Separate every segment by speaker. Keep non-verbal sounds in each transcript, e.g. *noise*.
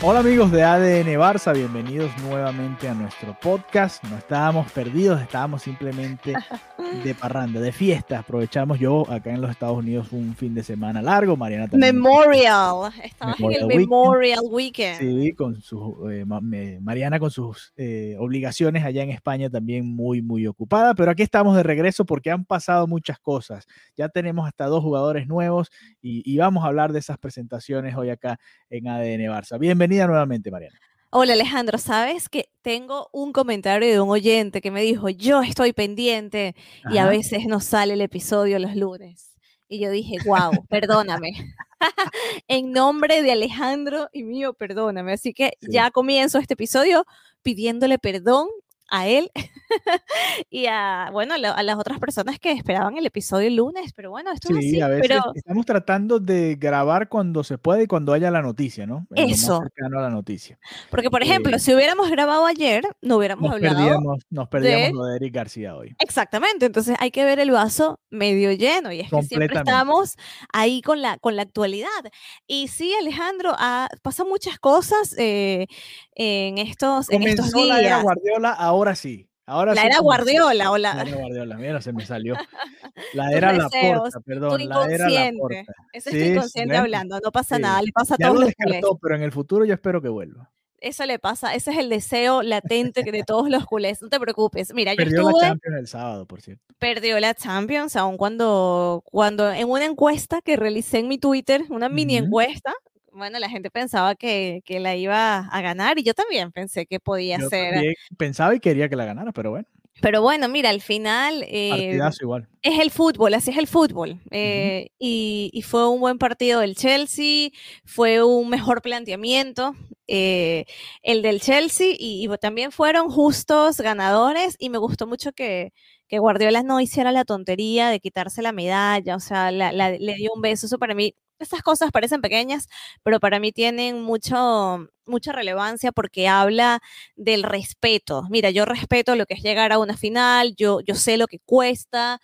Speaker 1: Hola amigos de ADN Barça, bienvenidos nuevamente a nuestro podcast. No estábamos perdidos, estábamos simplemente *laughs* de parranda, de fiesta. Aprovechamos yo acá en los Estados Unidos un fin de semana largo, Mariana también.
Speaker 2: Memorial, estabas en el
Speaker 1: Weekend.
Speaker 2: Memorial Weekend.
Speaker 1: Sí, con sus, eh, Mariana con sus eh, obligaciones allá en España también muy, muy ocupada, pero aquí estamos de regreso porque han pasado muchas cosas. Ya tenemos hasta dos jugadores nuevos y, y vamos a hablar de esas presentaciones hoy acá en ADN Barça. Bienvenida nuevamente, Mariana.
Speaker 2: Hola Alejandro, ¿sabes que tengo un comentario de un oyente que me dijo, yo estoy pendiente y a
Speaker 1: Ajá.
Speaker 2: veces no sale el episodio los lunes? Y yo dije, wow, perdóname. *laughs* en nombre de Alejandro y mío, perdóname. Así que
Speaker 1: Sí.
Speaker 2: ya comienzo este episodio pidiéndole perdón a él *laughs* y a, bueno, a, la- a las otras personas que esperaban el episodio el lunes, pero bueno, esto es
Speaker 1: Sí,
Speaker 2: así,
Speaker 1: a veces
Speaker 2: pero
Speaker 1: estamos tratando de grabar cuando se puede y cuando haya la noticia, ¿no?
Speaker 2: Eso.
Speaker 1: cercano a la noticia.
Speaker 2: porque por ejemplo,
Speaker 1: eh,
Speaker 2: si hubiéramos grabado ayer, no hubiéramos
Speaker 1: Nos
Speaker 2: hablado
Speaker 1: perdíamos, nos perdíamos
Speaker 2: de-
Speaker 1: lo de Eric García hoy.
Speaker 2: Exactamente, entonces hay que ver el vaso medio lleno y es que siempre estamos ahí con la, con la actualidad. Y sí, Alejandro, ha pasado muchas cosas eh, en, estos, en estos
Speaker 1: Comenzó la era
Speaker 2: días.
Speaker 1: Guardiola, ahora sí. Ahora
Speaker 2: La
Speaker 1: sí
Speaker 2: era. Guardiola o
Speaker 1: La
Speaker 2: la,
Speaker 1: era Guardiola, mira, se me salió. *laughs* La era Laporta,
Speaker 2: tu
Speaker 1: perdón, la era
Speaker 2: inconsciente.
Speaker 1: Laporta.
Speaker 2: Eso
Speaker 1: Sí,
Speaker 2: es tu
Speaker 1: sí,
Speaker 2: inconsciente
Speaker 1: bueno,
Speaker 2: hablando, no pasa nada, le pasa a todos
Speaker 1: lo
Speaker 2: los
Speaker 1: descartó, pero en el futuro yo espero que vuelva.
Speaker 2: Eso le pasa, ese es el deseo latente de todos los culés. No te preocupes. Mira, yo
Speaker 1: Perdió la
Speaker 2: estuve,
Speaker 1: Champions el sábado, por cierto.
Speaker 2: perdió la Champions, aun cuando, cuando en una encuesta que realicé en mi Twitter, una mini
Speaker 1: Ujú.
Speaker 2: encuesta, bueno, la gente pensaba que, que la iba a ganar y yo también pensé que podía
Speaker 1: Yo
Speaker 2: ser.
Speaker 1: pensaba y quería que la ganara, pero bueno,
Speaker 2: Pero bueno, mira, al final eh,
Speaker 1: igual.
Speaker 2: es el fútbol, así es el fútbol. eh, y, y fue un buen partido del Chelsea, fue un mejor planteamiento eh, el del Chelsea y, y también fueron justos ganadores y me gustó mucho que, que Guardiola no hiciera la tontería de quitarse la medalla, o sea, la- la- le dio un beso, eso para mí. Estas cosas parecen pequeñas, pero para mí tienen mucho, mucha relevancia porque habla del respeto. Mira, yo respeto lo que es llegar a una final, yo, yo sé lo que cuesta,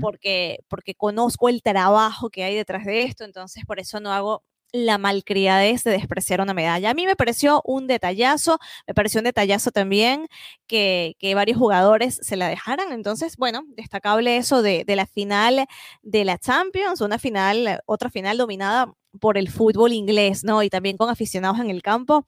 Speaker 2: porque, porque conozco el trabajo que hay detrás de esto, entonces por eso no hago la malcriadez de despreciar una medalla. A mí me pareció un detallazo, me pareció un detallazo también que, que varios jugadores se la dejaran, entonces, bueno, destacable eso de, de la final de la Champions, una final, otra final dominada por el fútbol inglés, ¿no? Y también con aficionados en el campo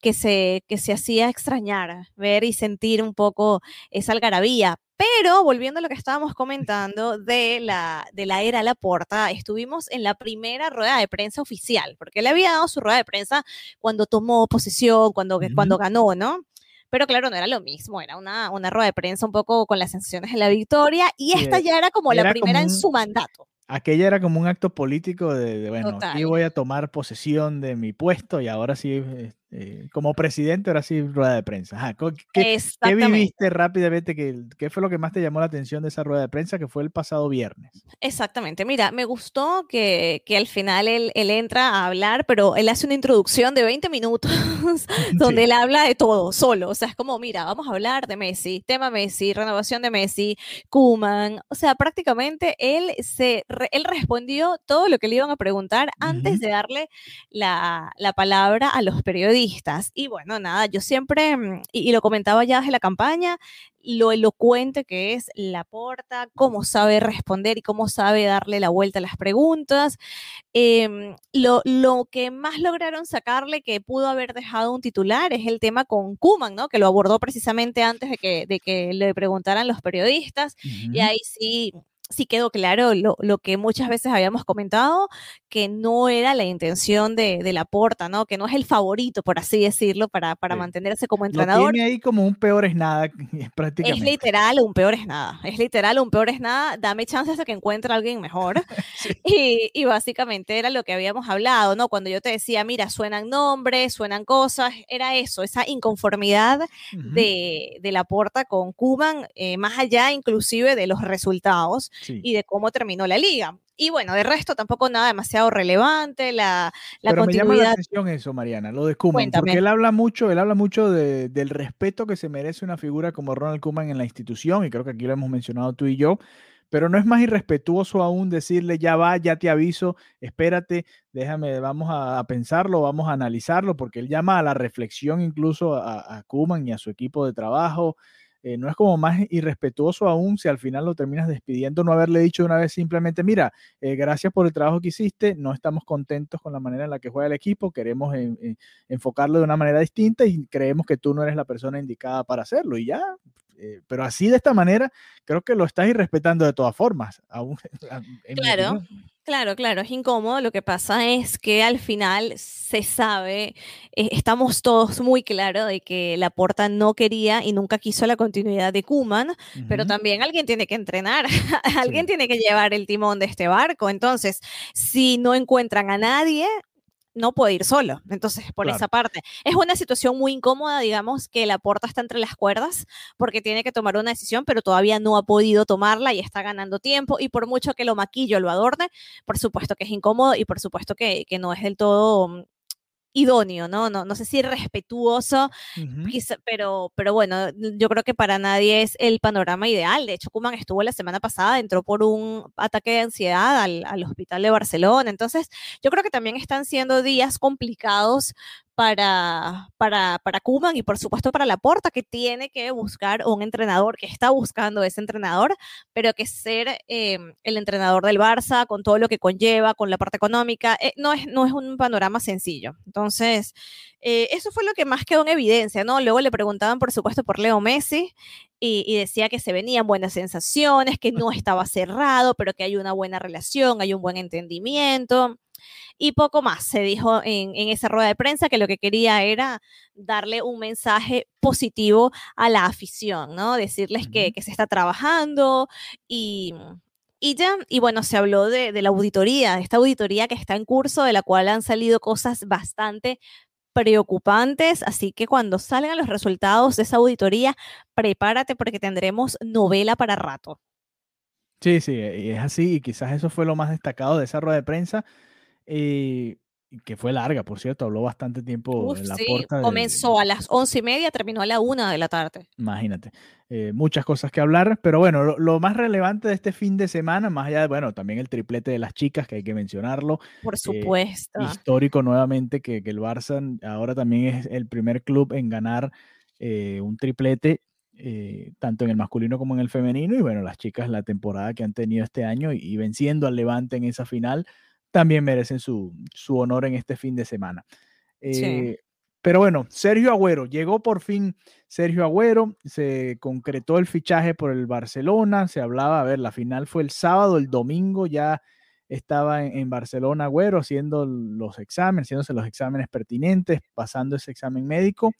Speaker 2: que se, que se hacía extrañar ver y sentir un poco esa algarabía. Pero volviendo a lo que estábamos comentando de la, de la era Laporta, estuvimos en la primera rueda de prensa oficial, porque él había dado su rueda de prensa cuando tomó posesión, cuando,
Speaker 1: Ujú.
Speaker 2: cuando ganó, ¿no? Pero claro, no era lo mismo, era una, una rueda de prensa un poco con las sensaciones de la victoria y esta ya era como la
Speaker 1: era
Speaker 2: primera
Speaker 1: como
Speaker 2: en
Speaker 1: un-
Speaker 2: su mandato.
Speaker 1: Aquella era como un acto político de, de, bueno, aquí voy a tomar posesión de mi puesto y ahora sí, eh, como presidente, ahora sí, rueda de prensa. Ajá, ¿Qué, viviste rápidamente? ¿Qué, ¿Qué fue lo que más te llamó la atención de esa rueda de prensa que fue el pasado viernes?
Speaker 2: Exactamente. Mira, me gustó que, que al final él, él entra a hablar, pero él hace una introducción de 20 minutos *laughs* *laughs* donde
Speaker 1: Sí.
Speaker 2: él habla de todo, solo. O sea, es como, mira, vamos a hablar de Messi, tema Messi, renovación de Messi, Kuman. O sea, prácticamente él, se, él respondió todo lo que le iban a preguntar antes de darle la, la palabra a los periodistas. Y bueno, nada, yo siempre, mm, y, y lo comentaba ya desde la campaña, lo elocuente que es Laporta, cómo sabe responder y cómo sabe darle la vuelta a las preguntas. Em, lo, lo que más lograron sacarle que pudo haber dejado un titular es el tema con Kuman, ¿no? Que lo abordó precisamente antes de que, de que le preguntaran los periodistas. Y ahí sí sí quedó claro lo, lo, que muchas veces habíamos comentado, que no era la intención de, de la porta, ¿no? Que no es el favorito, por así decirlo, para, para sí. mantenerse como entrenador.
Speaker 1: Lo tiene ahí como un peor es nada, *laughs* prácticamente.
Speaker 2: Es literal un peor es nada. Es literal un peor es nada. Dame chance hasta que encuentre a alguien mejor. *laughs* sí. y, y, básicamente era lo que habíamos hablado, ¿no? Cuando yo te decía, mira, suenan nombres, suenan cosas, era eso, esa inconformidad uh -huh. de, de la porta con Cuban, eh, más allá inclusive de los resultados sí. y de cómo terminó la liga. Y bueno, de resto tampoco nada demasiado relevante, la, la
Speaker 1: Pero
Speaker 2: continuidad.
Speaker 1: me llama la atención eso, Mariana, lo de Kuman, Cuéntame. porque él habla mucho, él habla mucho de, del respeto que se merece una figura como Ronald Kuman en la institución, y creo que aquí lo hemos mencionado tú y yo, pero no es más irrespetuoso aún decirle, ya va, ya te aviso, espérate, déjame, vamos a, a pensarlo, vamos a analizarlo, porque él llama a la reflexión incluso a, a Kuman y a su equipo de trabajo, eh, no es como más irrespetuoso aún si al final lo terminas despidiendo, no haberle dicho una vez simplemente, mira, eh, gracias por el trabajo que hiciste, no estamos contentos con la manera en la que juega el equipo, queremos en, enfocarlo de una manera distinta y creemos que tú no eres la persona indicada para hacerlo y ya. Eh, pero así de esta manera, creo que lo estás irrespetando de todas formas. Aún, *laughs*
Speaker 2: claro. Claro, claro, es incómodo. Lo que pasa es que al final se sabe, eh, estamos todos muy claros de que la Porta no quería y nunca quiso la continuidad de Kuman, uh -huh. pero también alguien tiene que entrenar, *laughs* alguien sí. tiene que llevar el timón de este barco. Entonces, si no encuentran a nadie, no puede ir solo. Entonces, por claro. esa parte, es una situación muy incómoda, digamos, que la porta está entre las cuerdas porque tiene que tomar una decisión, pero todavía no ha podido tomarla y está ganando tiempo. Y por mucho que lo maquillo, lo adorne, por supuesto que es incómodo y por supuesto que, que no es del todo mm, idóneo, ¿no? No, no sé si respetuoso, uh -huh. pero, pero bueno, yo creo que para nadie es el panorama ideal. De hecho, Kuman estuvo la semana pasada, entró por un ataque de ansiedad al, al hospital de Barcelona. Entonces, yo creo que también están siendo días complicados para, para, para Kuman y por supuesto para Laporta, que tiene que buscar un entrenador, que está buscando ese entrenador, pero que ser eh, el entrenador del Barça, con todo lo que conlleva, con la parte económica, eh, no, es, no es un panorama sencillo. Entonces, eh, eso fue lo que más quedó en evidencia, ¿no? Luego le preguntaban, por supuesto, por Leo Messi y, decía que se venían buenas sensaciones, que no estaba cerrado, pero que hay una buena relación, hay un buen entendimiento y poco más. Se dijo en, en, esa rueda de prensa que lo que quería era darle un mensaje positivo a la afición, ¿no? Decirles uh -huh. que, que, se está trabajando y, y ya, y bueno, se habló de, de la auditoría, de esta auditoría que está en curso, de la cual han salido cosas bastante preocupantes, así que cuando salgan los resultados de esa auditoría, prepárate porque tendremos novela para rato.
Speaker 1: Sí, sí, y es así, y quizás eso fue lo más destacado de esa rueda de prensa, eh, que fue larga, por cierto, habló bastante tiempo
Speaker 2: Uf,
Speaker 1: en la
Speaker 2: sí,
Speaker 1: porta.
Speaker 2: Comenzó de... a las once y media, terminó a la una de la tarde.
Speaker 1: Imagínate, eh, muchas cosas que hablar, pero bueno, lo, lo, más relevante de este fin de semana, más allá de, bueno, también el triplete de las chicas, que hay que mencionarlo.
Speaker 2: Por supuesto.
Speaker 1: Eh, histórico nuevamente, que, que, el Barça ahora también es el primer club en ganar eh, un triplete. tanto en el masculino como en el femenino, y bueno, las chicas, la temporada que han tenido este año y, y venciendo al Levante en esa final, también merecen su, su honor en este fin de semana. Eh, sí. Pero bueno, Sergio Agüero, llegó por fin Sergio Agüero, se concretó el fichaje por el Barcelona, se hablaba, a ver, la final fue el sábado, el domingo ya estaba en, en Barcelona Agüero haciendo los exámenes, haciéndose los exámenes pertinentes, pasando ese examen médico.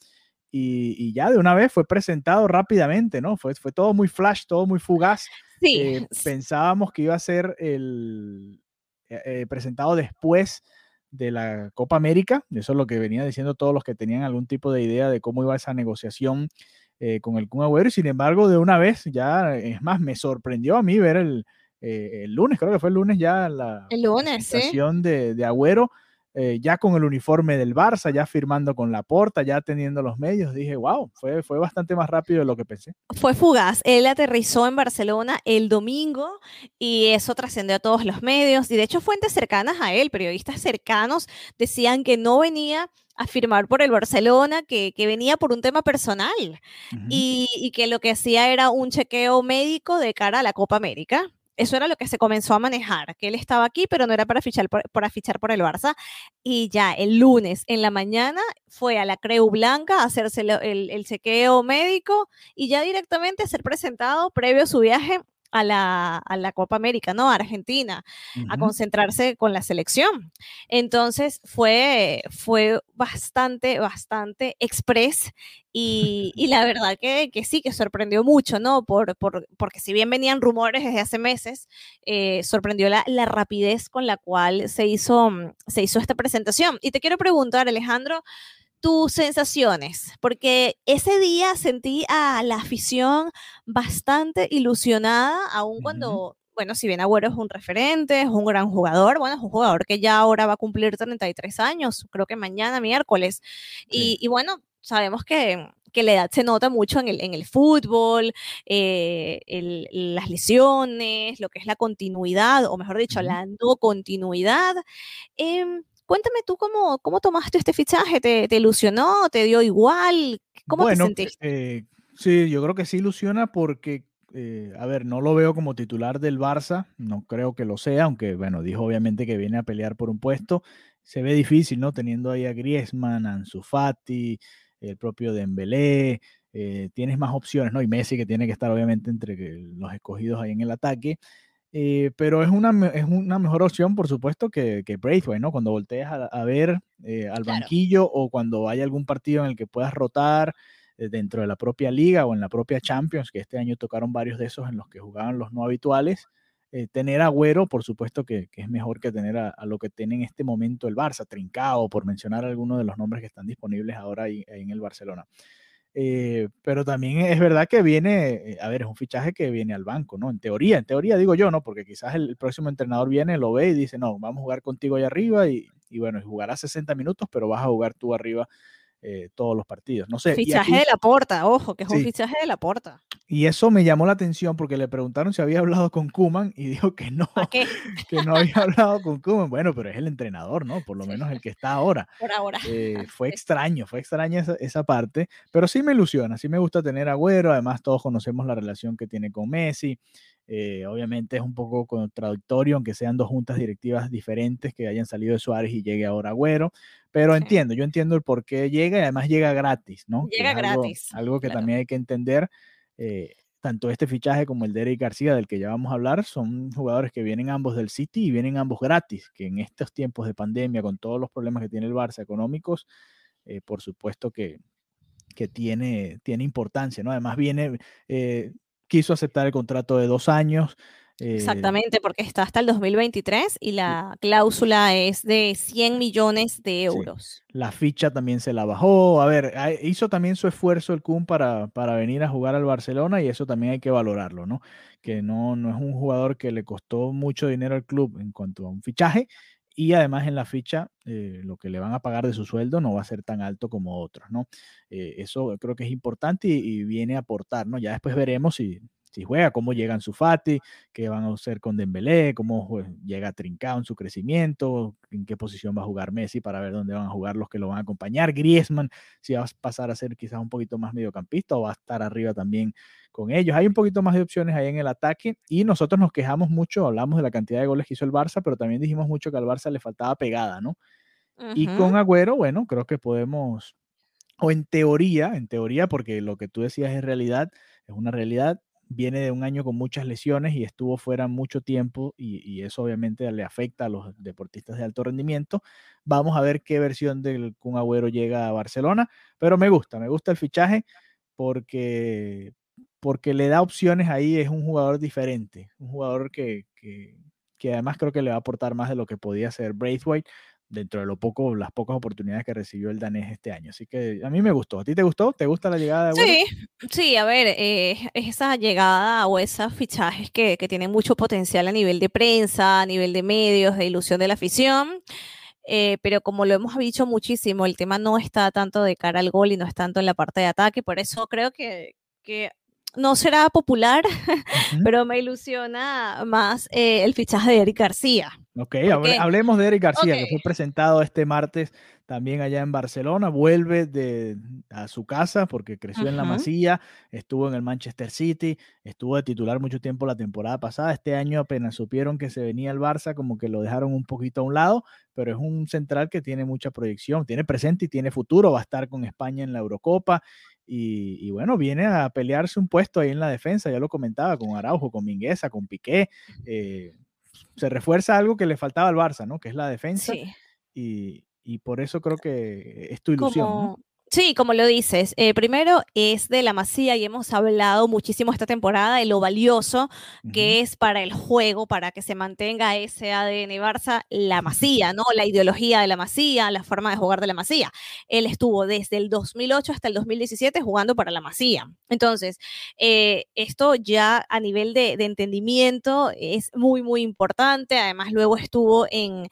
Speaker 1: Y, y, ya de una vez fue presentado rápidamente, ¿no? Fue, fue todo muy flash, todo muy fugaz.
Speaker 2: Sí.
Speaker 1: Eh, pensábamos que iba a ser el, eh, presentado después de la Copa América. Eso es lo que venía diciendo todos los que tenían algún tipo de idea de cómo iba esa negociación eh, con el Kun Agüero. Y sin embargo, de una vez, ya, es más, me sorprendió a mí ver el, eh, el lunes, creo que fue el lunes ya la presentación
Speaker 2: ¿sí?
Speaker 1: de, de Agüero eh, ya con el uniforme del Barça, ya firmando con la porta, ya teniendo los medios, dije, wow, fue, fue bastante más rápido de lo que pensé.
Speaker 2: Fue fugaz. Él aterrizó en Barcelona el domingo y eso trascendió a todos los medios. Y de hecho, fuentes cercanas a él, periodistas cercanos, decían que no venía a firmar por el Barcelona, que, que venía por un tema personal uh -huh. y, y que lo que hacía era un chequeo médico de cara a la Copa América eso era lo que se comenzó a manejar, que él estaba aquí, pero no era para fichar por, para fichar por el Barça. Y ya el lunes en la mañana fue a la Creu Blanca a hacerse el, el, chequeo médico y ya directamente a ser presentado previo a su viaje a la, a la Copa América, ¿no? A Argentina, a concentrarse con la selección. Entonces fue, fue bastante, bastante express y, y la verdad que, que, sí, que sorprendió mucho, ¿no? Por, por, porque si bien venían rumores desde hace meses, eh, sorprendió la, la, rapidez con la cual se hizo, se hizo esta presentación. Y te quiero preguntar, Alejandro, tus sensaciones, porque ese día sentí a la afición bastante ilusionada, aun cuando, bueno, si bien Agüero es un referente, es un gran jugador, bueno, es un jugador que ya ahora va a cumplir 33 años, creo que mañana, miércoles, y, bueno, sabemos que, que, la edad se nota mucho en el, en el fútbol, eh, las lesiones, lo que es la continuidad, o mejor dicho, la no continuidad. Em, Cuéntame tú cómo, cómo tomaste este fichaje, ¿Te, ilusionó? ¿Te dio igual? ¿Cómo te sentiste?
Speaker 1: Eh, sí, yo creo que sí ilusiona porque, eh, a ver, no lo veo como titular del Barça, no creo que lo sea, aunque, bueno, dijo obviamente que viene a pelear por un puesto. Se ve difícil, ¿no? Teniendo ahí a Griezmann, a Ansu Fati, el propio Dembélé, eh, tienes más opciones, ¿no? Y Messi que tiene que estar obviamente entre los escogidos ahí en el ataque. Eh, pero es una, es una mejor opción, por supuesto, que, que Braithwaite, ¿no? Cuando voltees a, ver eh, al banquillo o cuando hay algún partido en el que puedas rotar eh, dentro de la propia liga o en la propia Champions, que este año tocaron varios de esos en los que jugaban los no habituales. tener Agüero, por supuesto que, que es mejor que tener a, lo que tiene en este momento el Barça, Trincao, por mencionar algunos de los nombres que están disponibles ahora ahí, ahí en el Barcelona. Eh, pero también es verdad que viene, eh, a ver, es un fichaje que viene al banco, ¿no? En teoría, en teoría digo yo, ¿no? Porque quizás el, próximo entrenador viene, lo ve y dice, no, vamos a jugar contigo ahí arriba y, y bueno, jugarás 60 minutos, pero vas a jugar tú arriba eh, todos los partidos. No sé.
Speaker 2: Fichaje de la porta, ojo, que es un fichaje de la porta.
Speaker 1: Y eso me llamó la atención porque le preguntaron si había hablado con Kuman y *laughs* dijo que no, que no había hablado con Kuman. Bueno, pero es el entrenador, ¿no? Por lo menos el que está ahora.
Speaker 2: Por ahora.
Speaker 1: Eh, fue extraño, fue extraña esa, esa, parte, pero sí me ilusiona, sí me gusta tener a Agüero, además todos conocemos la relación que tiene con Messi. Eh, obviamente es un poco contradictorio, aunque sean dos juntas directivas diferentes que hayan salido de Suárez y llegue ahora Agüero, pero entiendo, yo entiendo el por qué llega y además llega gratis, ¿no?
Speaker 2: Llega gratis.
Speaker 1: Algo, que también hay que entender. Eh, tanto este fichaje como el de Eric García, del que ya vamos a hablar, son jugadores que vienen ambos del City y vienen ambos gratis, que en estos tiempos de pandemia, con todos los problemas que tiene el Barça económicos, eh, por supuesto que, que tiene, tiene importancia, ¿no? Además viene, quiso aceptar el contrato de dos años.
Speaker 2: Eh, Exactamente, porque está hasta el 2023 y la cláusula es de 100 millones de euros.
Speaker 1: La ficha también se la bajó. A ver, hizo también su esfuerzo el Kun para, para venir a jugar al Barcelona y eso también hay que valorarlo, ¿no? Que no, no es un jugador que le costó mucho dinero al club en cuanto a un fichaje y además en la ficha eh, lo que le van a pagar de su sueldo no va a ser tan alto como otros, ¿no? Eh, eso creo que es importante y, viene a aportar, ¿no? Ya después veremos si, si juega, cómo llegan su Fati, qué van a hacer con Dembélé, cómo llega Trincao en su crecimiento, en qué posición va a jugar Messi para ver dónde van a jugar los que lo van a acompañar, Griezmann, si va a pasar a ser quizás un poquito más mediocampista o va a estar arriba también con ellos. Hay un poquito más de opciones ahí en el ataque y nosotros nos quejamos mucho, hablamos de la cantidad de goles que hizo el Barça, pero también dijimos mucho que al Barça le faltaba pegada, ¿no? Y con Agüero, bueno, creo que podemos, o en teoría, en teoría, porque lo que tú decías es realidad, es una realidad, viene de un año con muchas lesiones y estuvo fuera mucho tiempo y, eso obviamente le afecta a los deportistas de alto rendimiento. Vamos a ver qué versión del Kun Agüero llega a Barcelona, pero me gusta, me gusta el fichaje porque, porque le da opciones ahí, es un jugador diferente, un jugador que, que, que además creo que le va a aportar más de lo que podía ser Braithwaite, dentro de lo poco, las pocas oportunidades que recibió el danés este año. Así que a mí me gustó. ¿A ti te gustó? ¿Te gusta la llegada de
Speaker 2: Sí, sí, a ver, eh, esa llegada o esos fichajes que, que, tienen mucho potencial a nivel de prensa, a nivel de medios, de ilusión de la afición. Eh, pero como lo hemos dicho muchísimo, el tema no está tanto de cara al gol y no es tanto en la parte de ataque, por eso creo que, que no será popular, pero me ilusiona más eh, el fichaje de Eric García.
Speaker 1: Ok, hablemos de Eric García, que fue presentado este martes también allá en Barcelona. Vuelve de, a su casa porque creció en la Masía, estuvo en el Manchester City, estuvo de titular mucho tiempo la temporada pasada. Este año apenas supieron que se venía al Barça, como que lo dejaron un poquito a un lado, pero es un central que tiene mucha proyección, tiene presente y tiene futuro, va a estar con España en la Eurocopa y, bueno, viene a pelearse un puesto ahí en la defensa, ya lo comentaba, con Araujo, con Mingueza, con Piqué. Eh, se refuerza algo que le faltaba al Barça, ¿no? Que es la defensa. Y, por eso creo que es tu ilusión.
Speaker 2: Sí, como lo dices, eh, primero es de la masía y hemos hablado muchísimo esta temporada de lo valioso que es para el juego, para que se mantenga ese ADN Barça, la masía, ¿no? La ideología de la masía, la forma de jugar de la masía. Él estuvo desde el 2008 hasta el 2017 jugando para la masía. Entonces, eh, esto ya a nivel de, entendimiento es muy, muy importante. Además, luego estuvo en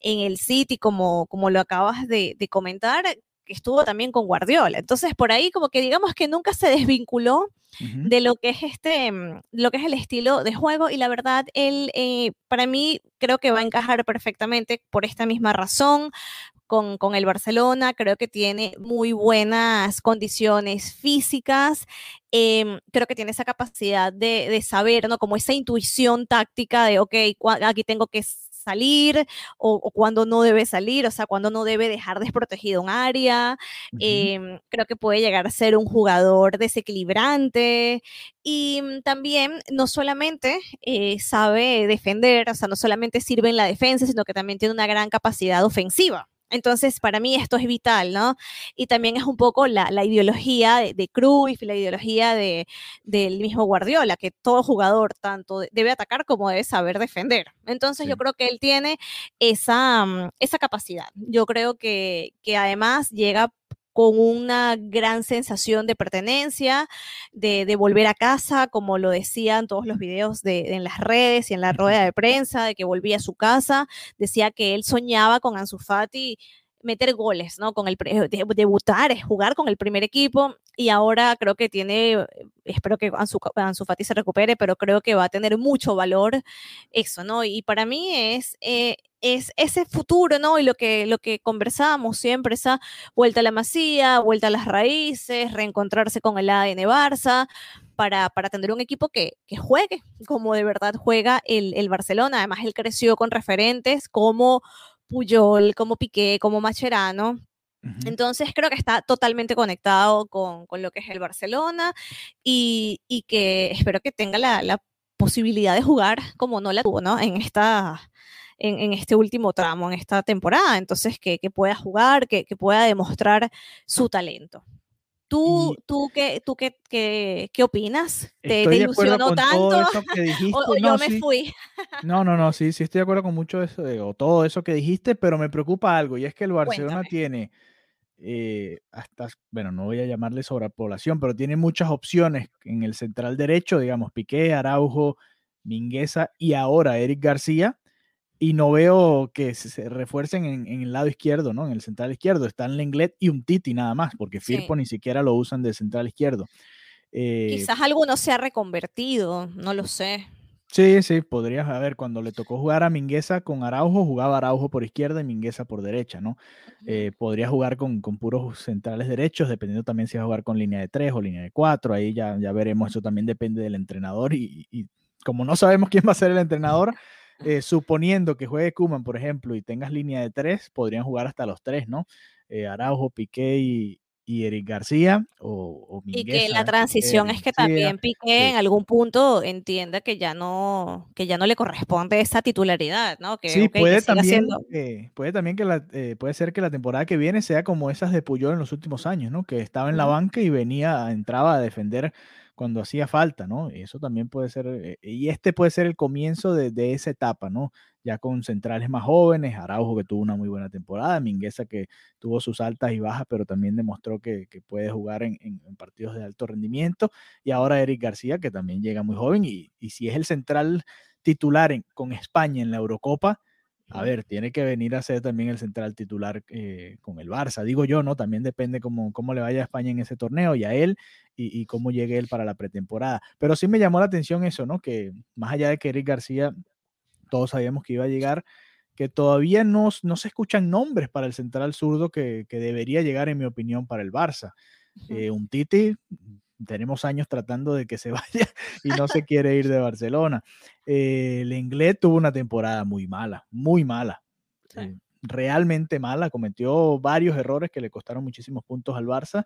Speaker 2: en el City, como, como lo acabas de, de, comentar, que estuvo también con Guardiola. Entonces, por ahí como que digamos que nunca se desvinculó de lo que es este, mm, lo que es el estilo de juego y la verdad, él, eh, para mí, creo que va a encajar perfectamente por esta misma razón. Con, con, el Barcelona, creo que tiene muy buenas condiciones físicas, em, creo que tiene esa capacidad de, de, saber, ¿no? Como esa intuición táctica de, ok, aquí tengo que salir o, cuando no debe salir, o sea, cuando no debe dejar desprotegido un área. Em, creo que puede llegar a ser un jugador desequilibrante y mm, también no solamente eh, sabe defender, o sea, no solamente sirve en la defensa, sino que también tiene una gran capacidad ofensiva. Entonces, para mí esto es vital, ¿no? Y también es un poco la, ideología de, de, Cruyff, la ideología de, del mismo Guardiola, que todo jugador tanto debe atacar como debe saber defender. Entonces, yo creo que él tiene esa, mm, esa capacidad. Yo creo que, que además llega con una gran sensación de pertenencia, de, volver a casa, como lo decían todos los videos de, en las redes y en la rueda de prensa, de que volvía a su casa, decía que él soñaba con Ansu Fati meter goles, ¿no? Con el debutar, jugar con el primer equipo y ahora creo que tiene, espero que Ansu, Ansu, Fati se recupere, pero creo que va a tener mucho valor eso, ¿no? Y para mí es, eh, es ese futuro, ¿no? Y lo que, lo que conversábamos siempre, esa vuelta a la masía, vuelta a las raíces, reencontrarse con el ADN Barça, para, para tener un equipo que, que, juegue como de verdad juega el, el, Barcelona. Además, él creció con referentes como Puyol, como Piqué, como Macherano. Entonces creo que está totalmente conectado con, con, lo que es el Barcelona y, y que espero que tenga la, la, posibilidad de jugar como no la tuvo, ¿no? En esta, en, este último tramo, en esta temporada. Entonces, que, pueda jugar, que, pueda demostrar su talento. ¿Tú, tú, qué, tú qué, qué, opinas? ¿Te, ilusionó tanto? o, yo me fui.
Speaker 1: no, no, no, *laughs* sí, sí estoy de acuerdo con mucho eso, o todo eso que dijiste, pero me preocupa algo, y es que el Barcelona tiene eh, hasta, bueno, no voy a llamarle sobrepoblación, pero tiene muchas opciones en el central derecho, digamos, Piqué, Araujo, Mingueza y ahora Eric García, y no veo que se refuercen en, el lado izquierdo, ¿no? En el central izquierdo. Están Lenglet y un Titi nada más, porque Firpo ni siquiera lo usan de central izquierdo.
Speaker 2: Eh, Quizás alguno se ha reconvertido, no lo sé.
Speaker 1: Sí, sí, podrías, a ver, cuando le tocó jugar a Mingueza con Araujo, jugaba Araujo por izquierda y Mingueza por derecha, ¿no? Eh, podría jugar con, puros centrales derechos, dependiendo también si va a jugar con línea de tres o línea de cuatro, ahí ya, ya veremos, eso también depende del entrenador y, y como no sabemos quién va a ser el entrenador, eh, suponiendo que juegue Kuman, por ejemplo, y tengas línea de tres, podrían jugar hasta los tres, ¿no? Eh, Araujo, Piqué y, Eric García o,
Speaker 2: Y que la transición es que también Piqué en algún punto entienda que ya no, que ya no le corresponde esa titularidad, ¿no? Que,
Speaker 1: sí, puede, también, eh, puede también que la, puede ser que la temporada que viene sea como esas de Puyol en los últimos años, ¿no? Que estaba en la banca y venía, entraba a defender cuando hacía falta, ¿no? Eso también puede ser, eh, y este puede ser el comienzo de, esa etapa, ¿no? Ya con centrales más jóvenes, Araujo que tuvo una muy buena temporada, Mingueza que tuvo sus altas y bajas, pero también demostró que, puede jugar en, partidos de alto rendimiento, y ahora Eric García que también llega muy joven, y, si es el central titular con España en la Eurocopa, a ver, tiene que venir a ser también el central titular eh, con el Barça, digo yo, ¿no? También depende cómo, cómo le vaya a España en ese torneo y a él y, cómo llegue él para la pretemporada. Pero sí me llamó la atención eso, ¿no? Que más allá de que Eric García, todos sabíamos que iba a llegar, que todavía no, no se escuchan nombres para el central zurdo que, que, debería llegar, en mi opinión, para el Barça. Eh, un Titi, tenemos años tratando de que se *laughs* vaya y no se quiere ir de Barcelona. Eh, el inglés tuvo una temporada muy mala, muy mala. Eh, realmente mala, cometió varios errores que le costaron muchísimos puntos al Barça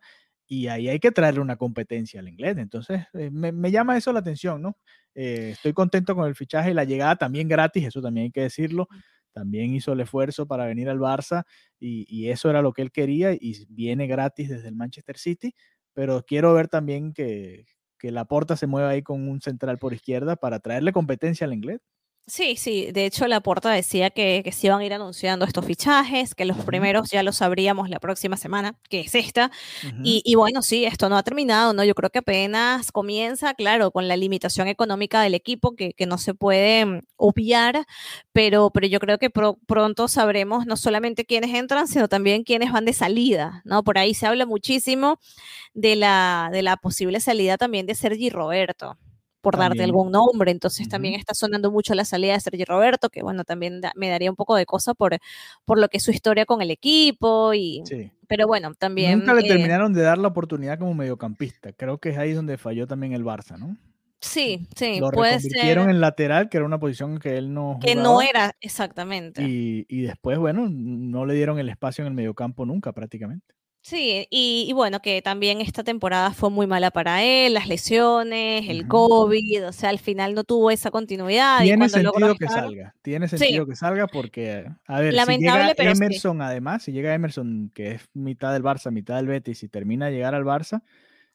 Speaker 1: y ahí hay que traerle una competencia al inglés. Entonces, eh, me, me, llama eso la atención, ¿no? Eh, estoy contento con el fichaje y la llegada también gratis, eso también hay que decirlo. También hizo el esfuerzo para venir al Barça y, y eso era lo que él quería y viene gratis desde el Manchester City. Pero quiero ver también que, que la porta se mueva ahí con un central por izquierda para traerle competencia al inglés.
Speaker 2: Sí, sí, de hecho la porta decía que, que, se iban a ir anunciando estos fichajes, que los uh -huh. primeros ya los sabríamos la próxima semana, que es esta, uh -huh. y, y, bueno, sí, esto no ha terminado, ¿no? Yo creo que apenas comienza, claro, con la limitación económica del equipo que, que no se puede mm, obviar, pero, pero yo creo que pro, pronto sabremos no solamente quiénes entran, sino también quiénes van de salida, ¿no? Por ahí se habla muchísimo de la, de la posible salida también de Sergi Roberto por también. darte algún nombre. Entonces uh -huh. también está sonando mucho la salida de Sergio Roberto, que bueno, también da, me daría un poco de cosa por, por lo que es su historia con el equipo. Y, sí. Pero bueno, también.
Speaker 1: Nunca le eh, terminaron de dar la oportunidad como mediocampista. Creo que es ahí donde falló también el Barça, ¿no?
Speaker 2: Sí, sí,
Speaker 1: lo
Speaker 2: puede
Speaker 1: ser. en lateral, que era una posición que él no
Speaker 2: jugaba, Que no era, exactamente.
Speaker 1: Y, y después, bueno, no le dieron el espacio en el mediocampo nunca prácticamente.
Speaker 2: Sí, y, y, bueno, que también esta temporada fue muy mala para él, las lesiones, el. COVID, o sea, al final no tuvo esa continuidad.
Speaker 1: Tiene sentido que salga, tiene sentido sí. que salga porque, a ver, Lamentable, si llega Emerson sí. además, si llega Emerson, que es mitad del Barça, mitad del Betis, y termina de llegar al Barça,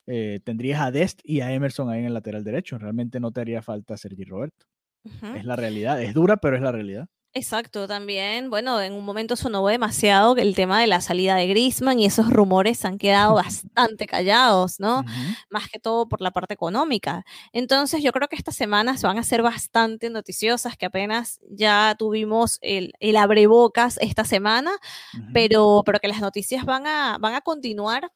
Speaker 1: eh, tendrías a Dest y a Emerson ahí en el lateral derecho, realmente no te haría falta Sergi Roberto. Uh -huh. Es la realidad, es dura, pero es la realidad.
Speaker 2: Exacto, también, bueno, en un momento sonó demasiado el tema de la salida de Grisman y esos rumores han quedado *laughs* bastante callados, ¿no? Uh -huh. Más que todo por la parte económica. Entonces, yo creo que estas semanas van a ser bastante noticiosas, que apenas ya tuvimos el, el abrebocas esta semana, uh -huh. pero, pero que las noticias van a, van a continuar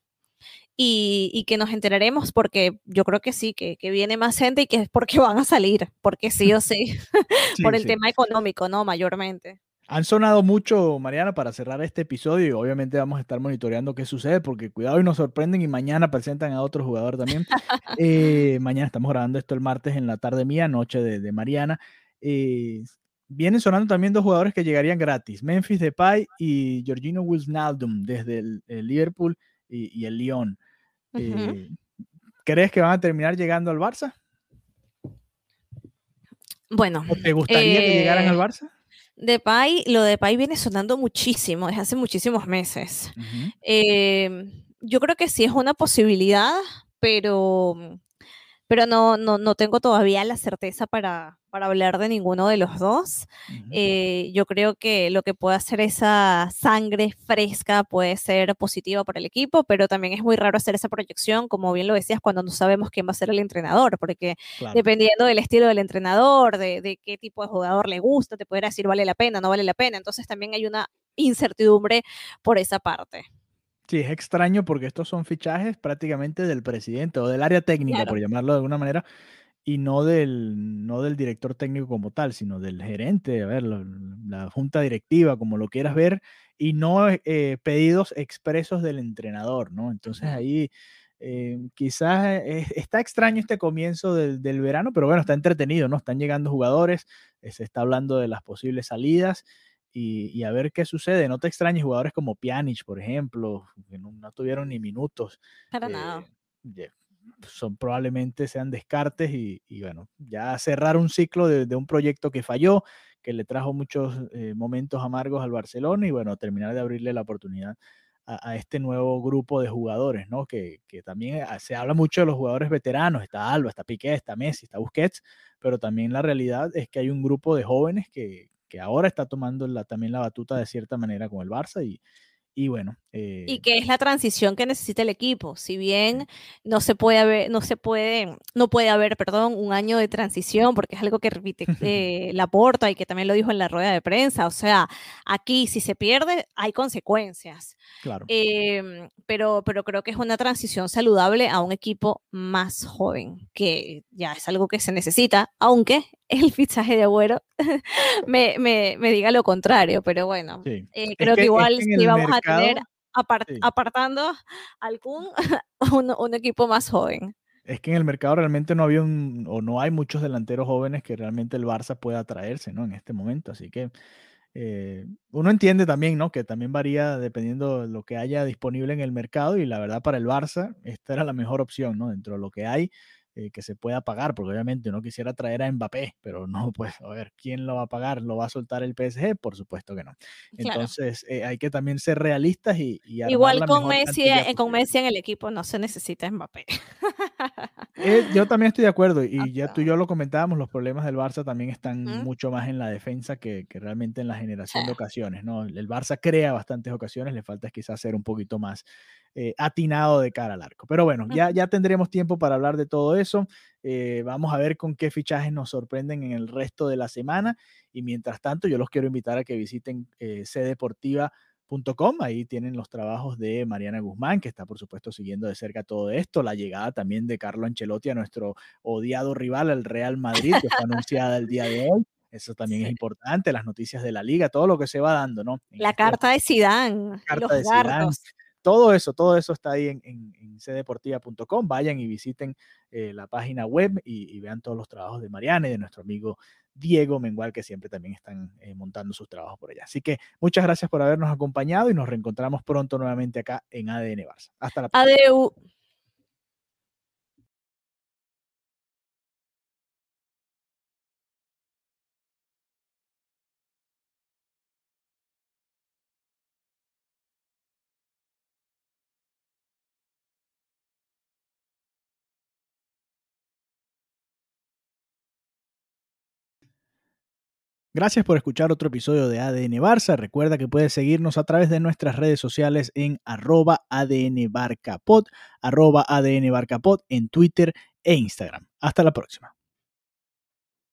Speaker 2: y, y, que nos enteraremos porque yo creo que sí, que, que, viene más gente y que es porque *laughs* van a salir, porque sí o sí, *laughs* sí por el sí. tema económico, ¿no? Mayormente.
Speaker 1: Han sonado mucho, Mariana, para cerrar este episodio y obviamente vamos a estar monitoreando qué sucede porque cuidado y nos sorprenden y mañana presentan a otro jugador también. *laughs* eh, mañana estamos grabando esto el martes en la tarde mía, noche de, de Mariana. Eh, vienen sonando también dos jugadores que llegarían gratis, Memphis Depay y Georgino Wijnaldum desde el, el Liverpool y, y el Lyon. Uh -huh. eh, ¿Crees que van a terminar llegando al Barça?
Speaker 2: Bueno.
Speaker 1: ¿O ¿Te gustaría eh, que llegaran al Barça?
Speaker 2: Depay, lo de Depay viene sonando muchísimo, desde hace muchísimos meses. Uh -huh. eh, yo creo que sí es una posibilidad, pero, pero no, no, no tengo todavía la certeza para, para hablar de ninguno de los dos. Uh -huh. eh, yo creo que lo que puede hacer esa sangre fresca puede ser positiva para el equipo, pero también es muy raro hacer esa proyección, como bien lo decías, cuando no sabemos quién va a ser el entrenador, porque claro. dependiendo del estilo del entrenador, de, de, qué tipo de jugador le gusta, te puede decir vale la pena, no vale la pena. Entonces también hay una incertidumbre por esa parte.
Speaker 1: Sí, es extraño porque estos son fichajes prácticamente del presidente o del área técnica, claro. por llamarlo de alguna manera, y no del, no del director técnico como tal, sino del gerente, a ver, la, la junta directiva, como lo quieras ver, y no eh, pedidos expresos del entrenador, ¿no? Entonces ahí eh, quizás eh, *laughs* está extraño este comienzo del, del, verano, pero bueno, está entretenido, ¿no? Están llegando jugadores, eh, se está hablando de las posibles salidas. Y, y, a ver qué sucede. No te extrañes jugadores como Pjanic, por ejemplo, que no, no tuvieron ni minutos.
Speaker 2: Para nada
Speaker 1: son probablemente sean descartes y, y, bueno, ya cerrar un ciclo de, de, un proyecto que falló, que le trajo muchos eh, momentos amargos al Barcelona y bueno, terminar de abrirle la oportunidad a, a este nuevo grupo de jugadores, ¿no? Que, que, también ah, se habla mucho de los jugadores veteranos, está Alba, está Piqué, está Messi, está Busquets, pero también la realidad es que hay un grupo de jóvenes que, que ahora está tomando la, también la batuta de cierta manera con el Barça y, y bueno.
Speaker 2: Eh... Y que es la transición que necesita el equipo. Si bien no se puede haber, no se puede, no puede haber, perdón, un año de transición, porque es algo que repite *laughs* eh, la porta y que también lo dijo en la rueda de prensa. O sea, aquí si se pierde, hay consecuencias.
Speaker 1: Claro.
Speaker 2: Eh, pero, pero creo que es una transición saludable a un equipo más joven, que ya es algo que se necesita, aunque el fichaje de Agüero *laughs* me, me, me, diga lo contrario, pero bueno, sí. eh, creo que, que, igual es que sí vamos mercado, a tener apart, sí. apartando algún *laughs* un, un, equipo más joven.
Speaker 1: Es que en el mercado realmente no había un, o no hay muchos delanteros jóvenes que realmente el Barça pueda traerse, ¿no? En este momento, así que eh, uno entiende también, ¿no? Que también varía dependiendo de lo que haya disponible en el mercado y la verdad para el Barça esta era la mejor opción, ¿no? Dentro de lo que hay eh, que se pueda pagar, porque obviamente uno quisiera traer a Mbappé, pero no, pues a ver, ¿quién lo va a pagar? ¿Lo va a soltar el PSG? Por supuesto que no. Entonces eh, hay que también ser realistas y...
Speaker 2: Igual con Messi, con Messi en el equipo no se necesita Mbappé.
Speaker 1: yo también estoy de acuerdo *laughs* y ya tú y yo lo comentábamos, los problemas del Barça también están mucho más en la defensa que, que realmente en la generación de *laughs* ocasiones, ¿no? El Barça crea bastantes ocasiones, le falta quizás ser un poquito más eh, atinado de cara al arco. Pero bueno, ya, ya tendremos tiempo para hablar de todo eso. Eh, vamos a ver con qué fichajes nos sorprenden en el resto de la semana. Y mientras tanto, yo los quiero invitar a que visiten eh, cdeportiva.com. Ahí tienen los trabajos de Mariana Guzmán, que está por supuesto siguiendo de cerca todo esto, la llegada también de Carlo Ancelotti a nuestro odiado rival, el Real Madrid, que fue anunciada el día de hoy. Eso también es importante, las noticias de la liga, todo lo que se va dando, ¿no?
Speaker 2: la este carta de Sidán.
Speaker 1: Carta de Zidane, todo eso, todo eso está ahí en, en. Vayan y visiten eh, la página web y, vean todos los trabajos de Mariana y de nuestro amigo Diego Mengual, que siempre también están eh, montando sus trabajos por allá. Así que muchas gracias por habernos acompañado y nos reencontramos pronto nuevamente acá en ADN Barça. Hasta la próxima. Gracias por escuchar otro episodio de ADN Barça. Recuerda que puedes seguirnos a través de nuestras redes sociales en arroba ADN arroba ADN en Twitter e Instagram. Hasta la próxima.